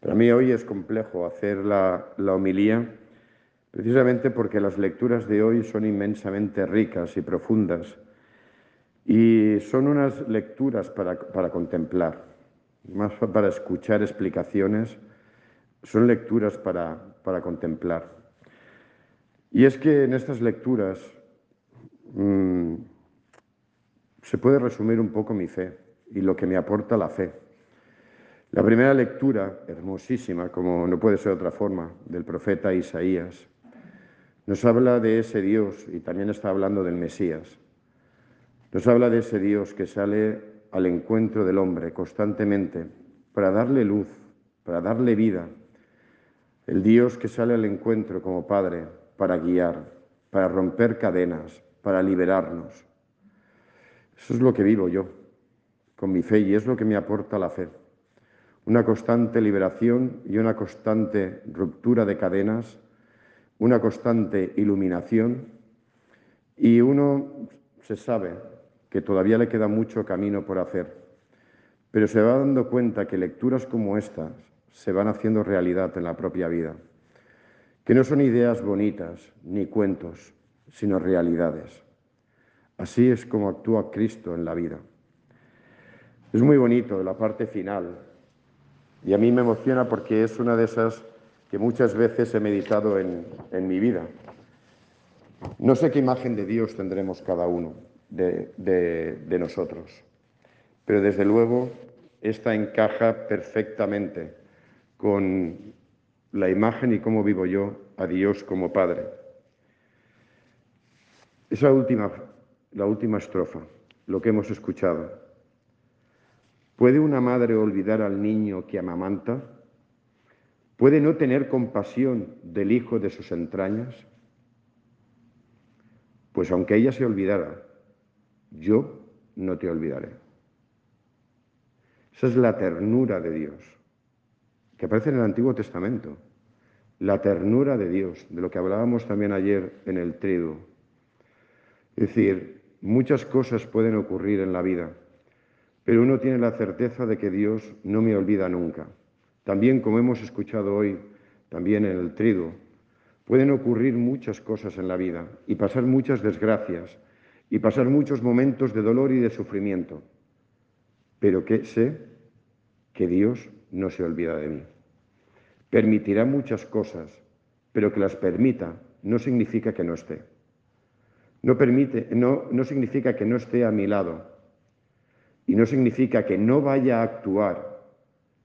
Para mí hoy es complejo hacer la, homilía precisamente porque las lecturas de hoy son inmensamente ricas y profundas y son unas lecturas para, contemplar, más para escuchar explicaciones, son lecturas para, contemplar. Y es que en estas lecturas mmm, se puede resumir un poco mi fe y lo que me aporta la fe. La primera lectura, hermosísima, como no puede ser otra forma, del profeta Isaías, nos habla de ese Dios y también está hablando del Mesías. Nos habla de ese Dios que sale al encuentro del hombre constantemente para darle luz, para darle vida. El Dios que sale al encuentro como Padre para guiar, para romper cadenas, para liberarnos. Eso es lo que vivo yo con mi fe y es lo que me aporta la fe una constante liberación y una constante ruptura de cadenas, una constante iluminación y uno se sabe que todavía le queda mucho camino por hacer, pero se va dando cuenta que lecturas como estas se van haciendo realidad en la propia vida, que no son ideas bonitas ni cuentos, sino realidades. Así es como actúa Cristo en la vida. Es muy bonito la parte final y a mí me emociona porque es una de esas que muchas veces he meditado en, mi vida. No sé qué imagen de Dios tendremos cada uno de, de nosotros, pero desde luego esta encaja perfectamente con la imagen y cómo vivo yo a Dios como Padre. Esa última, la última estrofa, lo que hemos escuchado. ¿Puede una madre olvidar al niño que amamanta? ¿Puede no tener compasión del hijo de sus entrañas? Pues aunque ella se olvidara, yo no te olvidaré. Esa es la ternura de Dios, que aparece en el Antiguo Testamento. La ternura de Dios, de lo que hablábamos también ayer en el trigo. Es decir, muchas cosas pueden ocurrir en la vida pero uno tiene la certeza de que Dios no me olvida nunca. También, como hemos escuchado hoy, también en el trigo, pueden ocurrir muchas cosas en la vida y pasar muchas desgracias y pasar muchos momentos de dolor y de sufrimiento, pero que sé que Dios no se olvida de mí. Permitirá muchas cosas, pero que las permita no significa que no esté. No, permite, no, no significa que no esté a mi lado, y no significa que no vaya a actuar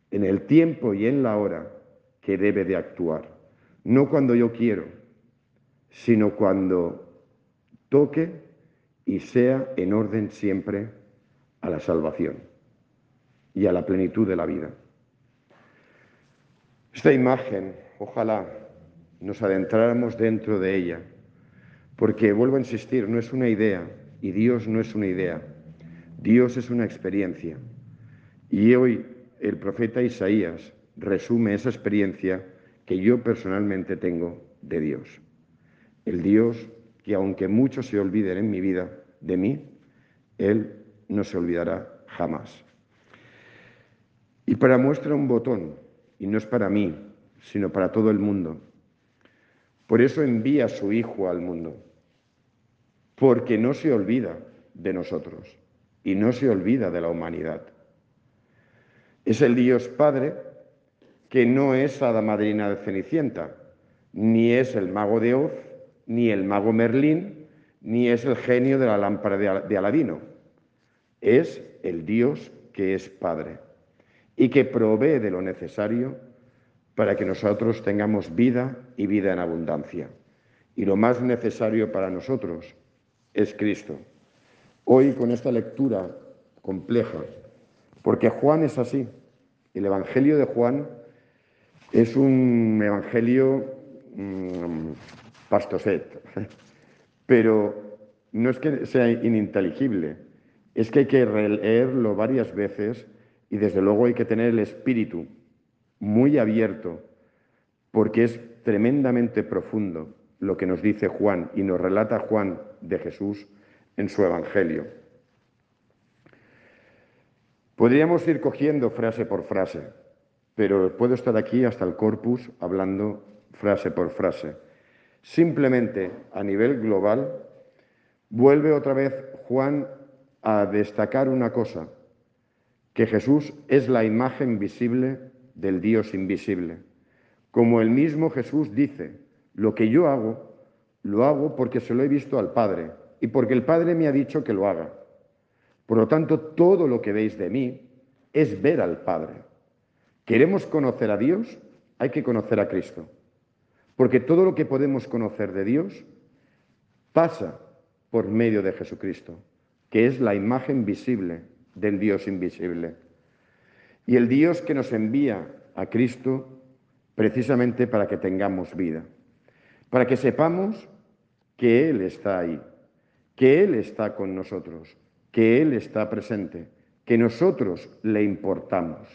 en el tiempo y en la hora que debe de actuar. No cuando yo quiero, sino cuando toque y sea en orden siempre a la salvación y a la plenitud de la vida. Esta imagen, ojalá nos adentráramos dentro de ella, porque vuelvo a insistir, no es una idea y Dios no es una idea. Dios es una experiencia. Y hoy el profeta Isaías resume esa experiencia que yo personalmente tengo de Dios. El Dios que aunque muchos se olviden en mi vida de mí, Él no se olvidará jamás. Y para muestra un botón, y no es para mí, sino para todo el mundo. Por eso envía a su Hijo al mundo, porque no se olvida de nosotros y no se olvida de la humanidad. Es el Dios Padre que no es hada madrina de Cenicienta, ni es el mago de Oz, ni el mago Merlín, ni es el genio de la lámpara de Aladino. Es el Dios que es Padre y que provee de lo necesario para que nosotros tengamos vida y vida en abundancia. Y lo más necesario para nosotros es Cristo. Hoy con esta lectura compleja, porque Juan es así. El Evangelio de Juan es un Evangelio mmm, pastoset, pero no es que sea ininteligible, es que hay que leerlo varias veces y desde luego hay que tener el espíritu muy abierto, porque es tremendamente profundo lo que nos dice Juan y nos relata Juan de Jesús en su Evangelio. Podríamos ir cogiendo frase por frase, pero puedo estar aquí hasta el corpus hablando frase por frase. Simplemente a nivel global, vuelve otra vez Juan a destacar una cosa, que Jesús es la imagen visible del Dios invisible. Como el mismo Jesús dice, lo que yo hago, lo hago porque se lo he visto al Padre y porque el Padre me ha dicho que lo haga. Por lo tanto, todo lo que veis de mí es ver al Padre. ¿Queremos conocer a Dios? Hay que conocer a Cristo. Porque todo lo que podemos conocer de Dios pasa por medio de Jesucristo, que es la imagen visible del Dios invisible. Y el Dios que nos envía a Cristo precisamente para que tengamos vida, para que sepamos que Él está ahí, que Él está con nosotros, que Él está presente, que nosotros le importamos.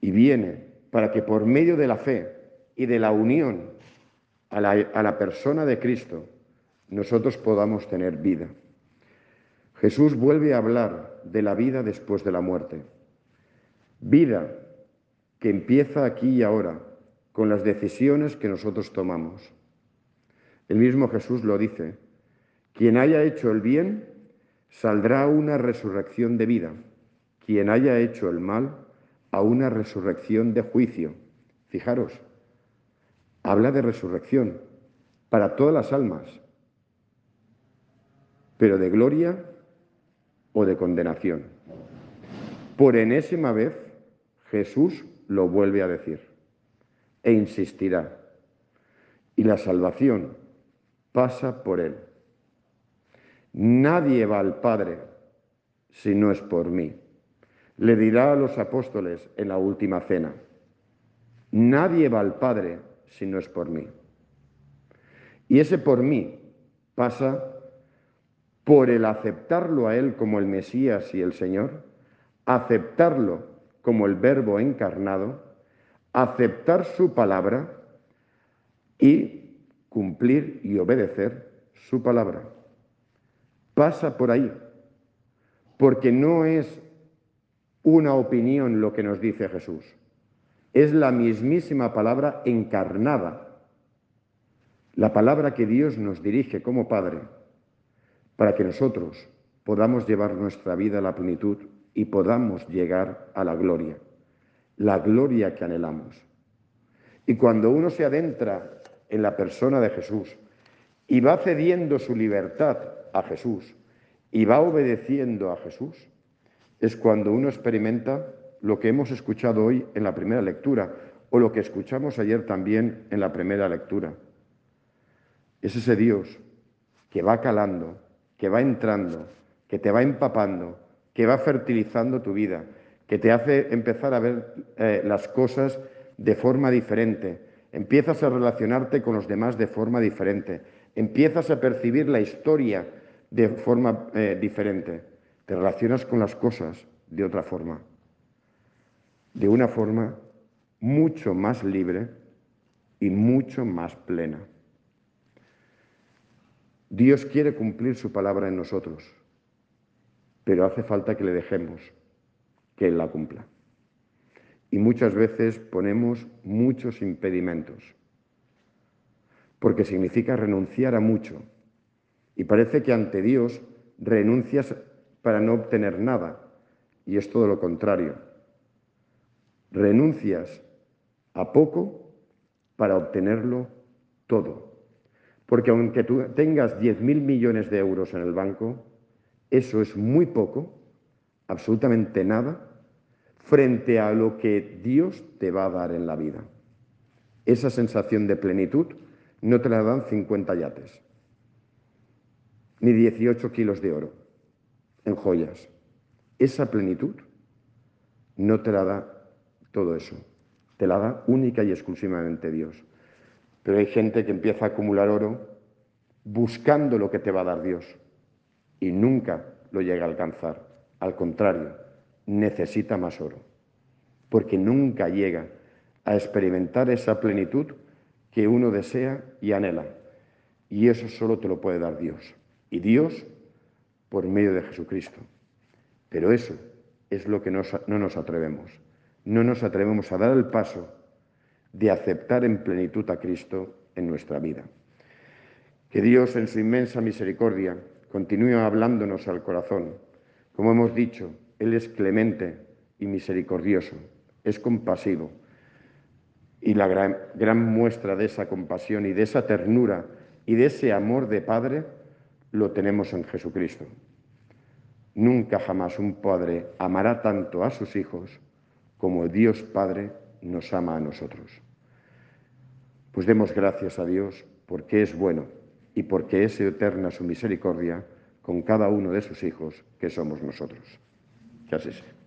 Y viene para que por medio de la fe y de la unión a la, persona de Cristo, nosotros podamos tener vida. Jesús vuelve a hablar de la vida después de la muerte. Vida que empieza aquí y ahora con las decisiones que nosotros tomamos. El mismo Jesús lo dice, quien haya hecho el bien, saldrá a una resurrección de vida, quien haya hecho el mal, a una resurrección de juicio. Fijaros, habla de resurrección para todas las almas, pero de gloria o de condenación. Por enésima vez Jesús lo vuelve a decir e insistirá. Y la salvación pasa por él. Nadie va al Padre si no es por mí. Le dirá a los apóstoles en la última cena. Nadie va al Padre si no es por mí. Y ese por mí pasa por el aceptarlo a Él como el Mesías y el Señor, aceptarlo como el Verbo encarnado, aceptar su palabra y cumplir y obedecer su palabra. Pasa por ahí, porque no es una opinión lo que nos dice Jesús, es la mismísima palabra encarnada, la palabra que Dios nos dirige como Padre para que nosotros podamos llevar nuestra vida a la plenitud y podamos llegar a la gloria, la gloria que anhelamos. Y cuando uno se adentra en la persona de Jesús y va cediendo su libertad a Jesús y va obedeciendo a Jesús, es cuando uno experimenta lo que hemos escuchado hoy en la primera lectura o lo que escuchamos ayer también en la primera lectura. Es ese Dios que va calando, que va entrando, que te va empapando, que va fertilizando tu vida, que te hace empezar a ver eh, las cosas de forma diferente, empiezas a relacionarte con los demás de forma diferente, empiezas a percibir la historia de forma eh, diferente, te relacionas con las cosas de otra forma, de una forma mucho más libre y mucho más plena. Dios quiere cumplir su palabra en nosotros, pero hace falta que le dejemos que Él la cumpla. Y muchas veces ponemos muchos impedimentos, porque significa renunciar a mucho. Y parece que ante Dios renuncias para no obtener nada, y es todo lo contrario. Renuncias a poco para obtenerlo todo. Porque aunque tú tengas 10.000 millones de euros en el banco, eso es muy poco, absolutamente nada, frente a lo que Dios te va a dar en la vida. Esa sensación de plenitud no te la dan 50 yates, ni 18 kilos de oro en joyas. Esa plenitud no te la da todo eso, te la da única y exclusivamente Dios. Pero hay gente que empieza a acumular oro buscando lo que te va a dar Dios y nunca lo llega a alcanzar. Al contrario, necesita más oro, porque nunca llega a experimentar esa plenitud que uno desea y anhela. Y eso solo te lo puede dar Dios. Y Dios por medio de Jesucristo. Pero eso es lo que no nos atrevemos. No nos atrevemos a dar el paso de aceptar en plenitud a Cristo en nuestra vida. Que Dios en su inmensa misericordia continúe hablándonos al corazón. Como hemos dicho, Él es clemente y misericordioso, es compasivo. Y la gran, muestra de esa compasión y de esa ternura y de ese amor de Padre lo tenemos en Jesucristo. Nunca jamás un padre amará tanto a sus hijos como Dios Padre nos ama a nosotros. Pues demos gracias a Dios porque es bueno y porque es eterna su misericordia con cada uno de sus hijos que somos nosotros. Sea.